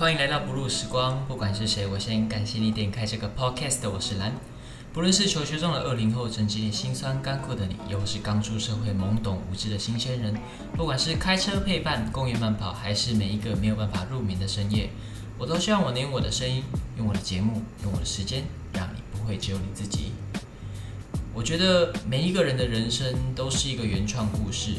欢迎来到不入时光，不管是谁，我先感谢你点开这个 podcast。我是蓝，不论是求学中的二零后，正经历辛酸干苦的你，又是刚出社会懵懂无知的新鲜人，不管是开车陪伴、公园慢跑，还是每一个没有办法入眠的深夜，我都希望我能用我的声音，用我的节目，用我的时间，让你不会只有你自己。我觉得每一个人的人生都是一个原创故事。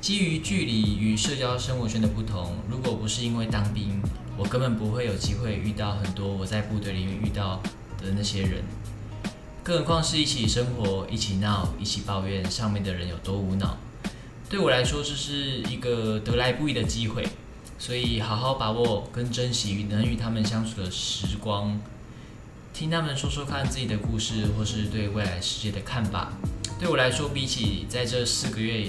基于距离与社交生活圈的不同，如果不是因为当兵，我根本不会有机会遇到很多我在部队里面遇到的那些人。更何况是一起生活、一起闹、一起抱怨，上面的人有多无脑。对我来说，这是一个得来不易的机会，所以好好把握跟珍惜能与他们相处的时光，听他们说说看自己的故事，或是对未来世界的看法。对我来说，比起在这四个月。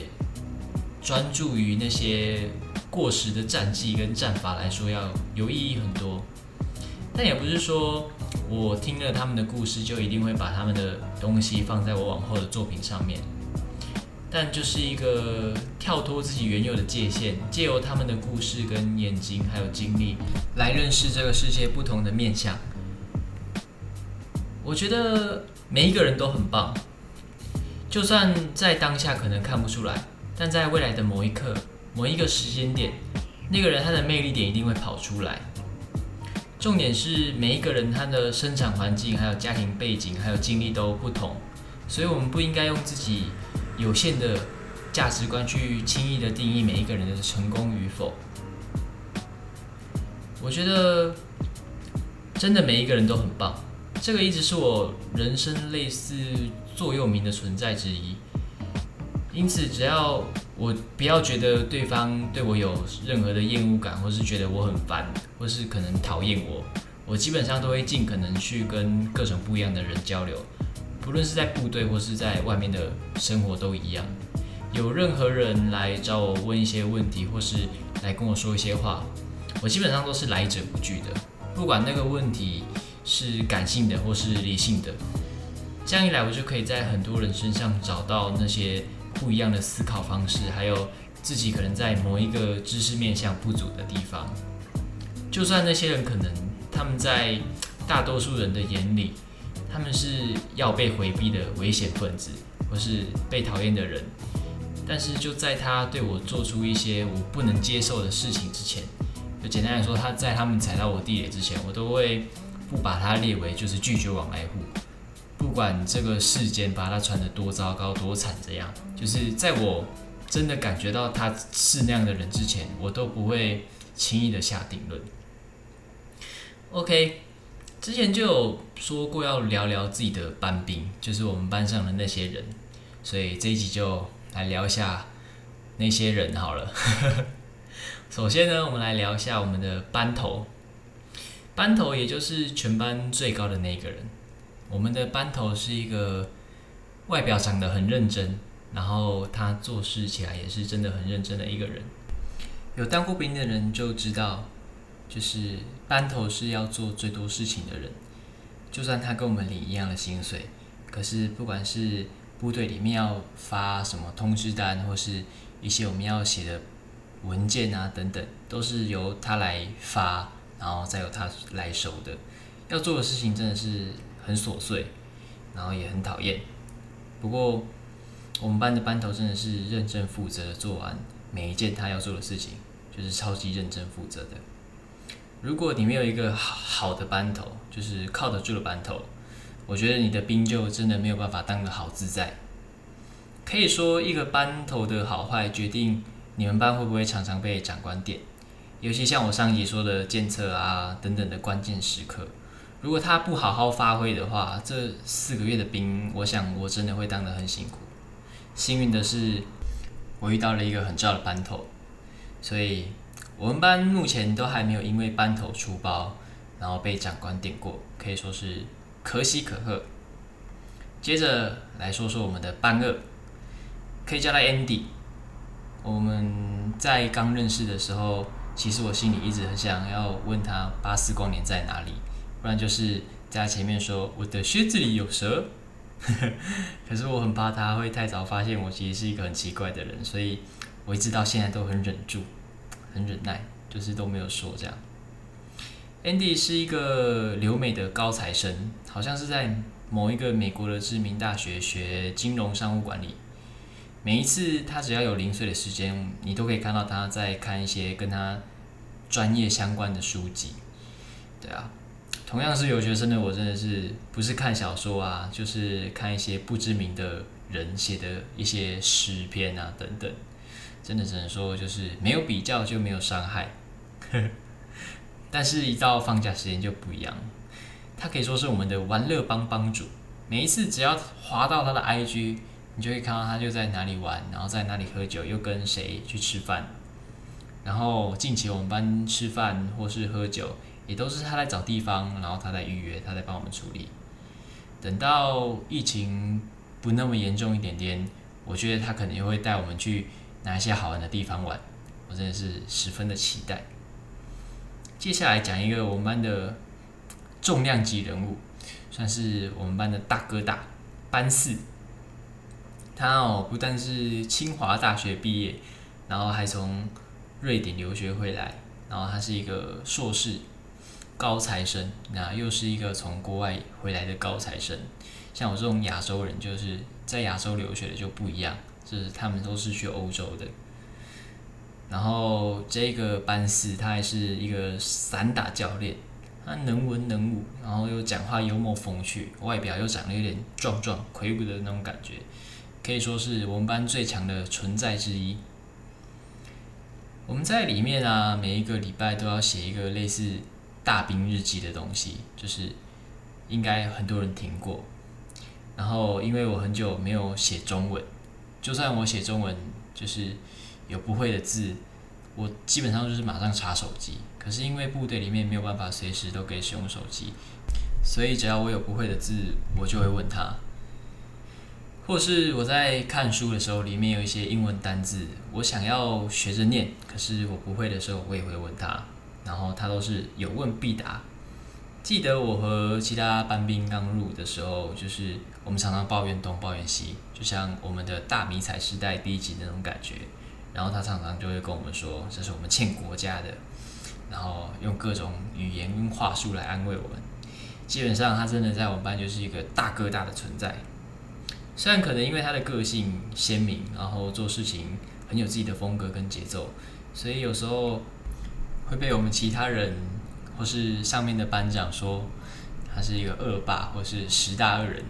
专注于那些过时的战绩跟战法来说，要有意义很多。但也不是说我听了他们的故事，就一定会把他们的东西放在我往后的作品上面。但就是一个跳脱自己原有的界限，借由他们的故事跟眼睛还有经历，来认识这个世界不同的面相。我觉得每一个人都很棒，就算在当下可能看不出来。但在未来的某一刻、某一个时间点，那个人他的魅力点一定会跑出来。重点是每一个人他的生产环境、还有家庭背景、还有经历都不同，所以我们不应该用自己有限的价值观去轻易的定义每一个人的成功与否。我觉得真的每一个人都很棒，这个一直是我人生类似座右铭的存在之一。因此，只要我不要觉得对方对我有任何的厌恶感，或是觉得我很烦，或是可能讨厌我，我基本上都会尽可能去跟各种不一样的人交流，不论是在部队或是在外面的生活都一样。有任何人来找我问一些问题，或是来跟我说一些话，我基本上都是来者不拒的，不管那个问题是感性的或是理性的。这样一来，我就可以在很多人身上找到那些。不一样的思考方式，还有自己可能在某一个知识面向不足的地方，就算那些人可能他们在大多数人的眼里，他们是要被回避的危险分子，或是被讨厌的人，但是就在他对我做出一些我不能接受的事情之前，就简单来说，他在他们踩到我地雷之前，我都会不把他列为就是拒绝往来户。不管这个世间把他传得多糟糕多惨，这样就是在我真的感觉到他是那样的人之前，我都不会轻易的下定论。OK，之前就有说过要聊聊自己的班兵，就是我们班上的那些人，所以这一集就来聊一下那些人好了。首先呢，我们来聊一下我们的班头，班头也就是全班最高的那一个人。我们的班头是一个外表长得很认真，然后他做事起来也是真的很认真的一个人。有当过兵的人就知道，就是班头是要做最多事情的人。就算他跟我们领一样的薪水，可是不管是部队里面要发什么通知单，或是一些我们要写的文件啊等等，都是由他来发，然后再由他来收的。要做的事情真的是。很琐碎，然后也很讨厌。不过，我们班的班头真的是认真负责的做完每一件他要做的事情，就是超级认真负责的。如果你没有一个好的班头，就是靠得住的班头，我觉得你的兵就真的没有办法当个好自在。可以说，一个班头的好坏决定你们班会不会常常被长官点，尤其像我上集说的监测啊等等的关键时刻。如果他不好好发挥的话，这四个月的兵，我想我真的会当得很辛苦。幸运的是，我遇到了一个很照的班头，所以我们班目前都还没有因为班头出包，然后被长官点过，可以说是可喜可贺。接着来说说我们的班二，可以叫他 Andy。我们在刚认识的时候，其实我心里一直很想要问他巴斯光年在哪里。不然就是在前面说我的靴子里有蛇，可是我很怕他会太早发现我其实是一个很奇怪的人，所以我一直到现在都很忍住，很忍耐，就是都没有说这样。Andy 是一个留美的高材生，好像是在某一个美国的知名大学学金融商务管理。每一次他只要有零碎的时间，你都可以看到他在看一些跟他专业相关的书籍。对啊，同样是留学生的我，真的是不是看小说啊，就是看一些不知名的人写的一些诗篇啊等等。真的只能说，就是没有比较就没有伤害。但是，一到放假时间就不一样，他可以说是我们的玩乐帮帮主。每一次只要滑到他的 IG。你就会看到他就在哪里玩，然后在哪里喝酒，又跟谁去吃饭。然后近期我们班吃饭或是喝酒，也都是他在找地方，然后他在预约，他在帮我们处理。等到疫情不那么严重一点点，我觉得他可能又会带我们去哪一些好玩的地方玩。我真的是十分的期待。接下来讲一个我们班的重量级人物，算是我们班的大哥大，班四。他哦，不但是清华大学毕业，然后还从瑞典留学回来，然后他是一个硕士高材生，那又是一个从国外回来的高材生。像我这种亚洲人，就是在亚洲留学的就不一样，就是他们都是去欧洲的。然后这个班四，他还是一个散打教练，他能文能武，然后又讲话幽默风趣，外表又长得有点壮壮魁梧的那种感觉。可以说是我们班最强的存在之一。我们在里面啊，每一个礼拜都要写一个类似大兵日记的东西，就是应该很多人听过。然后因为我很久没有写中文，就算我写中文，就是有不会的字，我基本上就是马上查手机。可是因为部队里面没有办法随时都可以使用手机，所以只要我有不会的字，我就会问他。或是我在看书的时候，里面有一些英文单字，我想要学着念，可是我不会的时候，我也会问他，然后他都是有问必答。记得我和其他班兵刚入的时候，就是我们常常抱怨东抱怨西，就像我们的大迷彩时代第一集那种感觉。然后他常常就会跟我们说，这是我们欠国家的，然后用各种语言跟话术来安慰我们。基本上他真的在我们班就是一个大哥大的存在。虽然可能因为他的个性鲜明，然后做事情很有自己的风格跟节奏，所以有时候会被我们其他人或是上面的班长说他是一个恶霸或是十大恶人。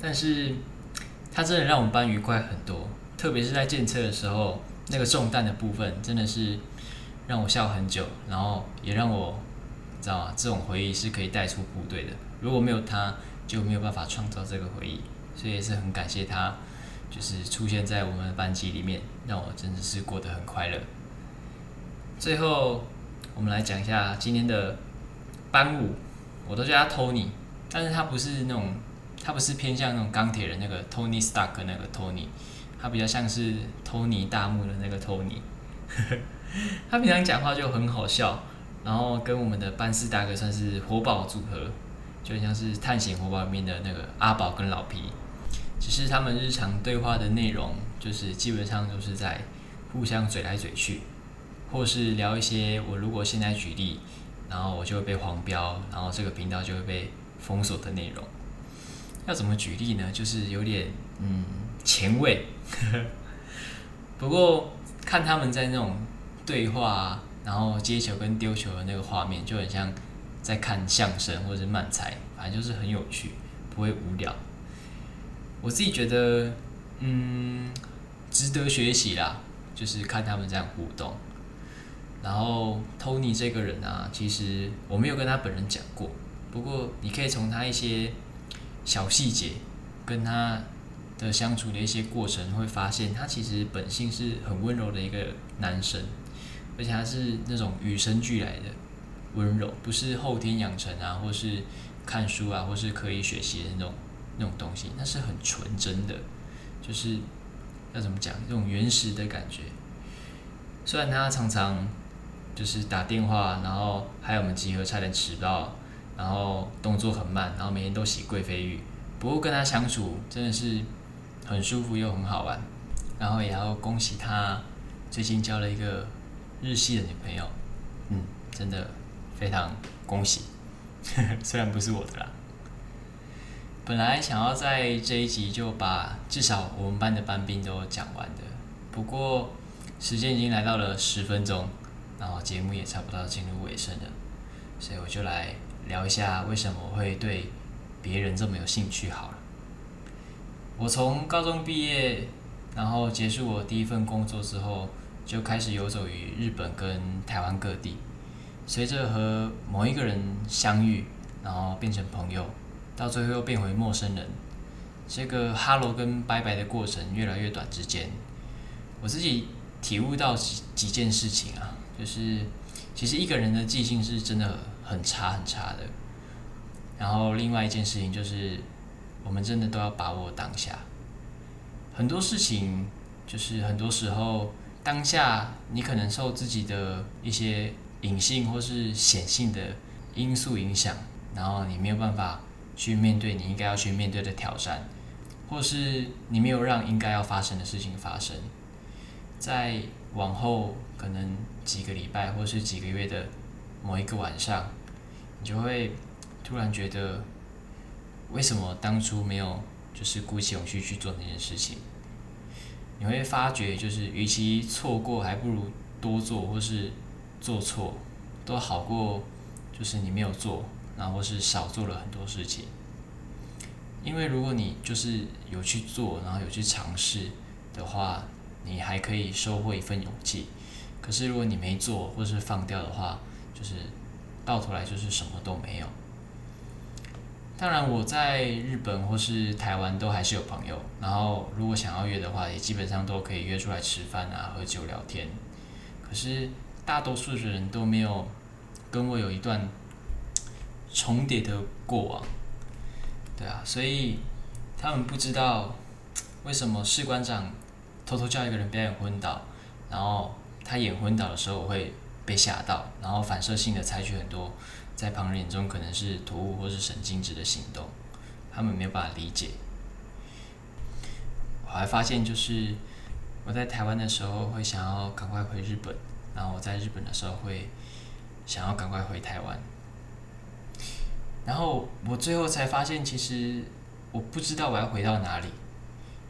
但是他真的让我们班愉快很多，特别是在建测的时候，那个中弹的部分真的是让我笑很久，然后也让我知道吗？这种回忆是可以带出部队的。如果没有他，就没有办法创造这个回忆。所以也是很感谢他，就是出现在我们的班级里面，让我真的是过得很快乐。最后，我们来讲一下今天的班舞，我都叫他 Tony，但是他不是那种，他不是偏向那种钢铁人那个 Tony Stark 那个 Tony，他比较像是 Tony 大幕的那个 Tony。他平常讲话就很好笑，然后跟我们的班四大哥算是活宝组合，就像是探险活宝里面的那个阿宝跟老皮。只是他们日常对话的内容，就是基本上都是在互相嘴来嘴去，或是聊一些我如果现在举例，然后我就会被黄标，然后这个频道就会被封锁的内容。要怎么举例呢？就是有点嗯前卫，不过看他们在那种对话，然后接球跟丢球的那个画面，就很像在看相声或者是漫才，反正就是很有趣，不会无聊。我自己觉得，嗯，值得学习啦，就是看他们这样互动。然后，Tony 这个人啊，其实我没有跟他本人讲过，不过你可以从他一些小细节，跟他的相处的一些过程，会发现他其实本性是很温柔的一个男生，而且他是那种与生俱来的温柔，不是后天养成啊，或是看书啊，或是刻意学习的那种。那种东西，那是很纯真的，就是要怎么讲，那种原始的感觉。虽然他常常就是打电话，然后还有我们集合差点迟到，然后动作很慢，然后每天都洗贵妃浴，不过跟他相处真的是很舒服又很好玩。然后也要恭喜他最近交了一个日系的女朋友，嗯，真的非常恭喜，虽然不是我的啦。本来想要在这一集就把至少我们班的班兵都讲完的，不过时间已经来到了十分钟，然后节目也差不多进入尾声了，所以我就来聊一下为什么我会对别人这么有兴趣好了。我从高中毕业，然后结束我第一份工作之后，就开始游走于日本跟台湾各地，随着和某一个人相遇，然后变成朋友。到最后又变回陌生人，这个哈喽跟拜拜的过程越来越短之间，我自己体悟到几几件事情啊，就是其实一个人的记性是真的很差很差的。然后另外一件事情就是，我们真的都要把握当下。很多事情就是很多时候当下你可能受自己的一些隐性或是显性的因素影响，然后你没有办法。去面对你应该要去面对的挑战，或是你没有让应该要发生的事情发生，在往后可能几个礼拜或是几个月的某一个晚上，你就会突然觉得，为什么当初没有就是鼓起勇气去做那件事情？你会发觉，就是与其错过，还不如多做或是做错，都好过就是你没有做。然后是少做了很多事情，因为如果你就是有去做，然后有去尝试的话，你还可以收获一份勇气。可是如果你没做或是放掉的话，就是到头来就是什么都没有。当然我在日本或是台湾都还是有朋友，然后如果想要约的话，也基本上都可以约出来吃饭啊、喝酒聊天。可是大多数的人都没有跟我有一段。重叠的过往，对啊，所以他们不知道为什么士官长偷偷叫一个人表演昏倒，然后他演昏倒的时候我会被吓到，然后反射性的采取很多在旁人眼中可能是突兀或是神经质的行动，他们没有办法理解。我还发现就是我在台湾的时候会想要赶快回日本，然后我在日本的时候会想要赶快回台湾。然后我最后才发现，其实我不知道我要回到哪里，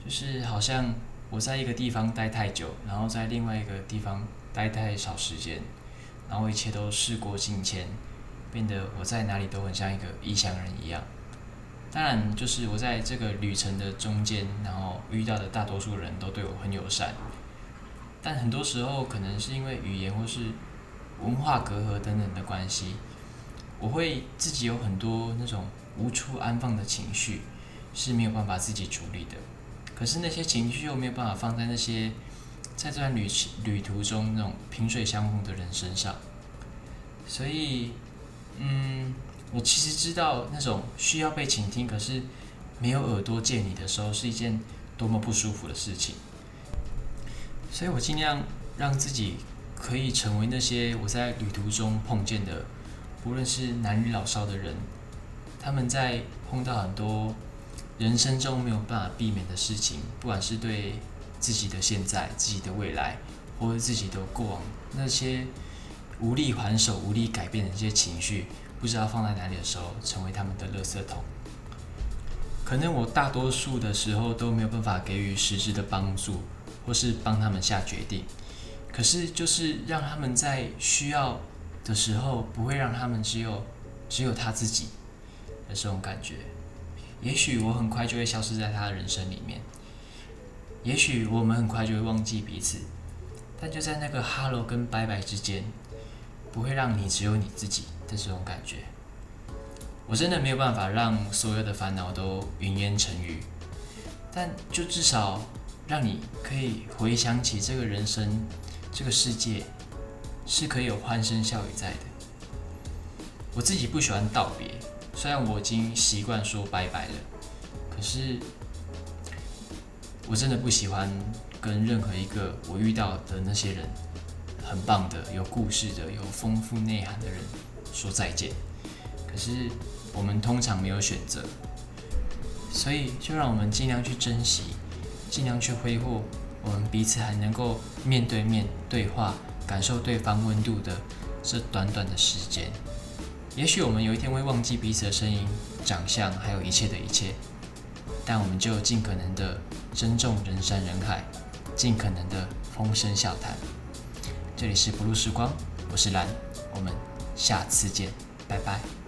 就是好像我在一个地方待太久，然后在另外一个地方待太少时间，然后一切都事过境迁，变得我在哪里都很像一个异乡人一样。当然，就是我在这个旅程的中间，然后遇到的大多数人都对我很友善，但很多时候可能是因为语言或是文化隔阂等等的关系。我会自己有很多那种无处安放的情绪，是没有办法自己处理的。可是那些情绪又没有办法放在那些在这段旅旅途中那种萍水相逢的人身上。所以，嗯，我其实知道那种需要被倾听，可是没有耳朵借你的时候，是一件多么不舒服的事情。所以我尽量让自己可以成为那些我在旅途中碰见的。无论是男女老少的人，他们在碰到很多人生中没有办法避免的事情，不管是对自己的现在、自己的未来，或者自己的过往，那些无力还手、无力改变的这些情绪，不知道放在哪里的时候，成为他们的垃圾桶。可能我大多数的时候都没有办法给予实质的帮助，或是帮他们下决定。可是，就是让他们在需要。的时候，不会让他们只有只有他自己的这种感觉。也许我很快就会消失在他的人生里面，也许我们很快就会忘记彼此。但就在那个哈喽跟拜拜之间，不会让你只有你自己的这种感觉。我真的没有办法让所有的烦恼都云烟成雨，但就至少让你可以回想起这个人生，这个世界。是可以有欢声笑语在的。我自己不喜欢道别，虽然我已经习惯说拜拜了，可是我真的不喜欢跟任何一个我遇到的那些人，很棒的、有故事的、有丰富内涵的人说再见。可是我们通常没有选择，所以就让我们尽量去珍惜，尽量去挥霍我们彼此还能够面对面对话。感受对方温度的这短短的时间，也许我们有一天会忘记彼此的声音、长相，还有一切的一切，但我们就尽可能的珍重人山人海，尽可能的风声笑谈。这里是不露时光，我是蓝，我们下次见，拜拜。